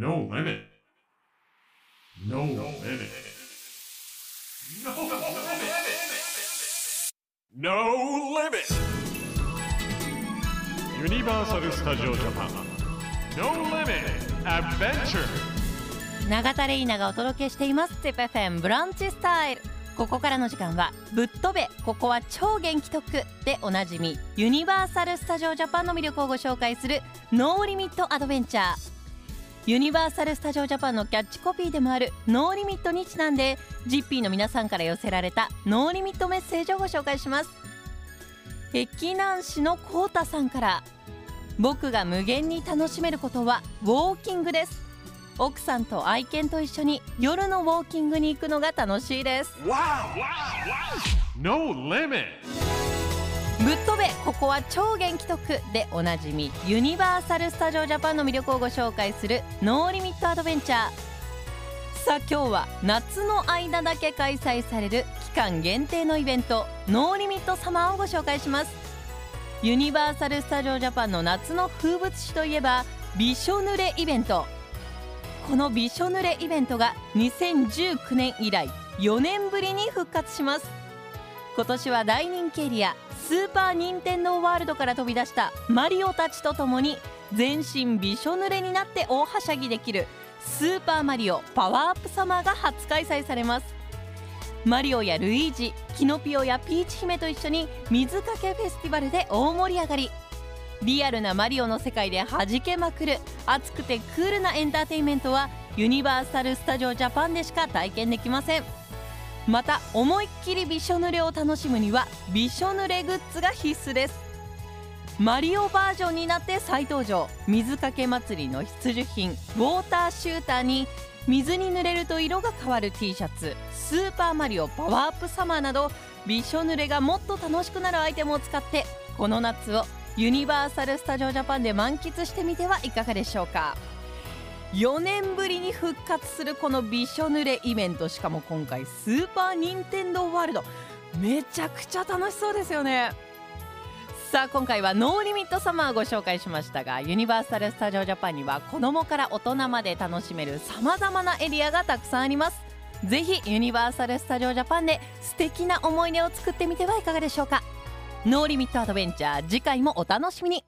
No limit. No limit. No limit. No limit. ユニバーサル・スタジオ・ジャパン No Limit Adventure 永田レイナがお届けしています ZIPFM ブランチスタイルここからの時間は「ぶっ飛べここは超元気特区」でおなじみユニバーサル・スタジオ・ジャパンの魅力をご紹介する「ノーリミット・アドベンチャー」ユニバーサル・スタジオ・ジャパンのキャッチコピーでもある「ノーリミット」にちなんでジッピーの皆さんから寄せられたノーリミットメッセージをご紹介します。碧南市のコータさんから僕が無限に楽しめることはウォーキングです。奥さんと愛犬と一緒に夜のウォーキングに行くのが楽しいです。No Limit. ぶっ飛べここは超元気特でおなじみユニバーサル・スタジオ・ジャパンの魅力をご紹介する NO LIMIT アドベンチャー。さあ今日は夏の間だけ開催される期間限定のイベント NO LIMIT サマーをご紹介します。ユニバーサル・スタジオ・ジャパンの夏の風物詩といえばびしょ濡れイベント。このびしょ濡れイベントが2019年以来4年ぶりに復活します。今年は大人気エリアスーパー・ニンテンドー・ワールドから飛び出したマリオたちと共に全身びしょ濡れになって大はしゃぎできるスーパーマリオパワーアップサマーが初開催されます。マリオやルイージキノピオやピーチ姫と一緒に水かけフェスティバルで大盛り上がり。リアルなマリオの世界で弾けまくる熱くてクールなエンターテインメントはユニバーサル・スタジオ・ジャパンでしか体験できません。また思いっきりびしょ濡れを楽しむにはびしょ濡れグッズが必須です。マリオバージョンになって再登場。水かけ祭りの必需品。ウォーターシューターに水に濡れると色が変わる T シャツ。スーパーマリオパワーアップサマーなどびしょ濡れがもっと楽しくなるアイテムを使ってこの夏をユニバーサル・スタジオ・ジャパンで満喫してみてはいかがでしょうか。4年ぶりに復活するこのびしょ濡れイベントしかも今回スーパー・ニンテンドー・ワールド。めちゃくちゃ楽しそうですよね。さあ今回は NO LIMIT サマーをご紹介しましたがユニバーサル・スタジオ・ジャパンには子供から大人まで楽しめるさまざまなエリアがたくさんあります。ぜひユニバーサル・スタジオ・ジャパンで素敵な思い出を作ってみてはいかがでしょうか。 NO LIMIT アドベンチャー次回もお楽しみに。